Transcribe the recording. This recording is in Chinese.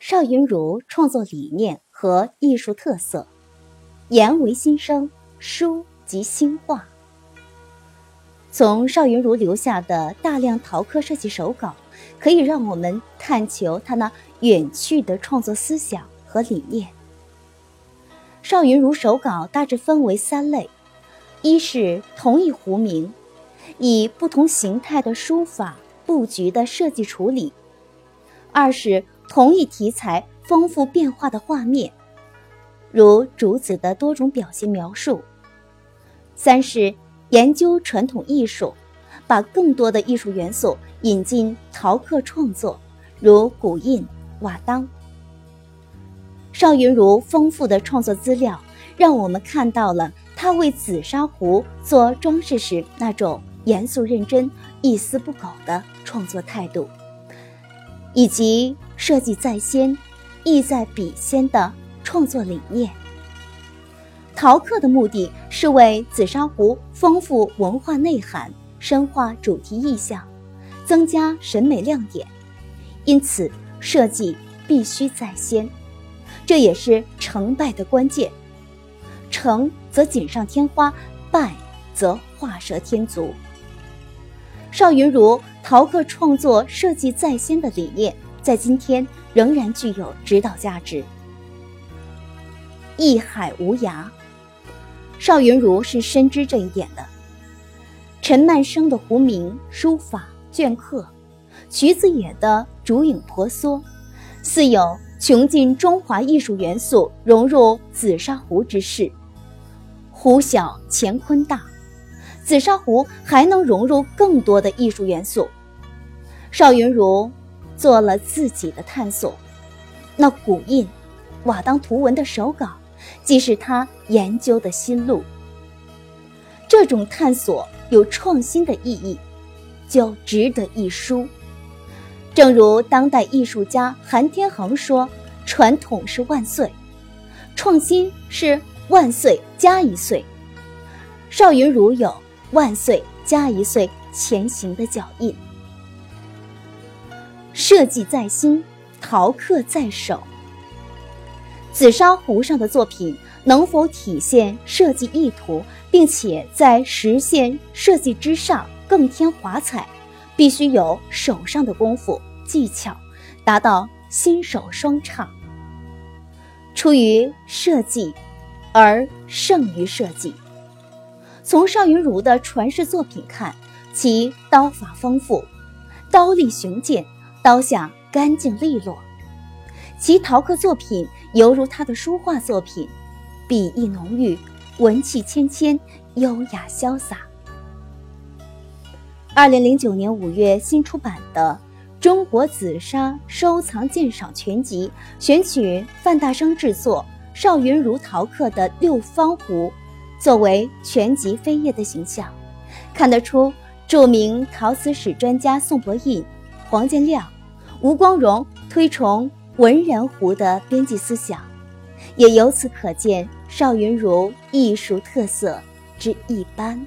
邵云如创作理念和艺术特色，言为心声，书即心话。从邵云如留下的大量陶刻设计手稿，可以让我们探求他那远去的创作思想和理念。邵云如手稿大致分为三类：一是同一壶名，以不同形态的书法布局的设计处理；二是同一题材丰富变化的画面，如竹子的多种表现描述；三是研究传统艺术，把更多的艺术元素引进陶刻创作，如古印、瓦当。邵云如丰富的创作资料，让我们看到了他为紫砂壶做装饰时那种严肃认真、一丝不苟的创作态度，以及设计在先、意在笔先的创作理念。陶刻的目的是为紫砂壶丰富文化内涵、深化主题意象、增加审美亮点，因此设计必须在先。这也是成败的关键，成则锦上添花，败则画蛇添足。邵云如陶刻创作设计在先的理念，在今天仍然具有指导价值。艺海无涯，邵云如是深知这一点的。陈曼生的壶名、书法、镌刻，徐子野的竹影婆娑，似有。穷尽中华艺术元素融入紫砂壶之势，壶小乾坤大，紫砂壶还能融入更多的艺术元素。邵云如做了自己的探索，那古印、瓦当图文的手稿，即是他研究的新路。这种探索有创新的意义，就值得一书。正如当代艺术家韩天恒说：“传统是万岁，创新是万岁加一岁。”邵云如有万岁加一岁前行的脚印。设计在心，陶刻在手。紫砂壶上的作品能否体现设计意图，并且在实现设计之上更添华彩，必须有手上的功夫。技巧达到心手双畅，出于设计而胜于设计。从邵云如的传世作品看，其刀法丰富，刀力雄健，刀下干净利落。其陶刻作品犹如他的书画作品，笔意浓郁，文气芊芊，优雅潇洒。二零零九年五月新出版的。中国紫砂收藏鉴赏全集选取范大生制作、邵云如陶刻的六方壶，作为全集扉页的形象，看得出著名陶瓷史专家宋伯义、黄建亮、吴光荣推崇文人壶的编辑思想，也由此可见邵云如艺术特色之一般。